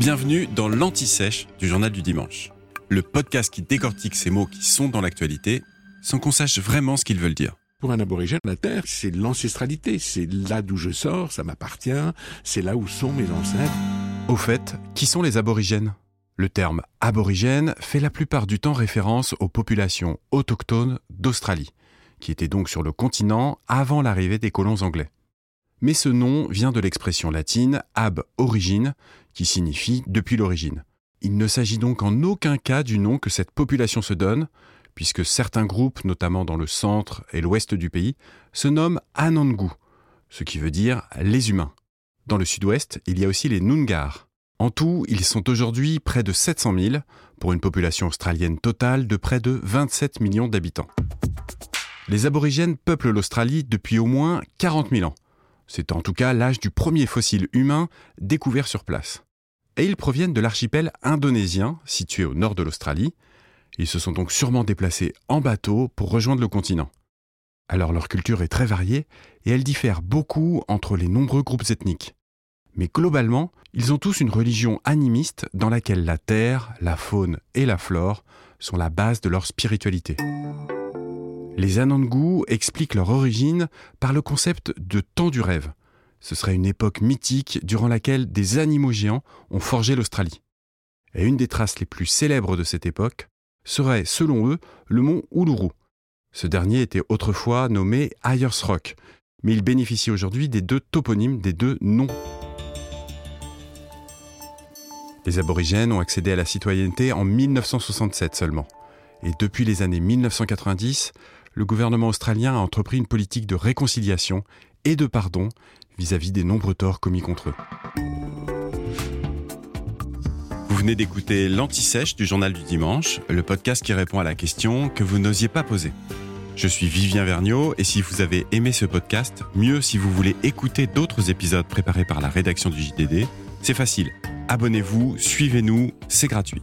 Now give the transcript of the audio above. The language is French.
Bienvenue dans l'Anti-Sèche du Journal du Dimanche, le podcast qui décortique ces mots qui sont dans l'actualité sans qu'on sache vraiment ce qu'ils veulent dire. Pour un aborigène, la terre, c'est l'ancestralité, c'est là d'où je sors, ça m'appartient, c'est là où sont mes ancêtres. Au fait, qui sont les aborigènes? Le terme aborigène fait la plupart du temps référence aux populations autochtones d'Australie, qui étaient donc sur le continent avant l'arrivée des colons anglais. Mais ce nom vient de l'expression latine ab origine, qui signifie depuis l'origine. Il ne s'agit donc en aucun cas du nom que cette population se donne, puisque certains groupes, notamment dans le centre et l'ouest du pays, se nomment Anangu, ce qui veut dire les humains. Dans le sud-ouest, il y a aussi les Nungar. En tout, ils sont aujourd'hui près de 700 000, pour une population australienne totale de près de 27 millions d'habitants. Les aborigènes peuplent l'Australie depuis au moins 40 000 ans. C'est en tout cas l'âge du premier fossile humain découvert sur place. Et ils proviennent de l'archipel indonésien, situé au nord de l'Australie. Ils se sont donc sûrement déplacés en bateau pour rejoindre le continent. Alors leur culture est très variée et elle diffère beaucoup entre les nombreux groupes ethniques. Mais globalement, ils ont tous une religion animiste dans laquelle la terre, la faune et la flore sont la base de leur spiritualité. Les Anangu expliquent leur origine par le concept de temps du rêve. Ce serait une époque mythique durant laquelle des animaux géants ont forgé l'Australie. Et une des traces les plus célèbres de cette époque serait, selon eux, le mont Uluru. Ce dernier était autrefois nommé Ayers Rock, mais il bénéficie aujourd'hui des deux toponymes des deux noms. Les aborigènes ont accédé à la citoyenneté en 1967 seulement. Et depuis les années 1990, le gouvernement australien a entrepris une politique de réconciliation et de pardon vis-à-vis des nombreux torts commis contre eux. Vous venez d'écouter l'Anti-Sèche du Journal du Dimanche, le podcast qui répond à la question que vous n'osiez pas poser. Je suis Vivien Vergniaud et si vous avez aimé ce podcast, mieux si vous voulez écouter d'autres épisodes préparés par la rédaction du JDD, c'est facile. Abonnez-vous, suivez-nous, c'est gratuit.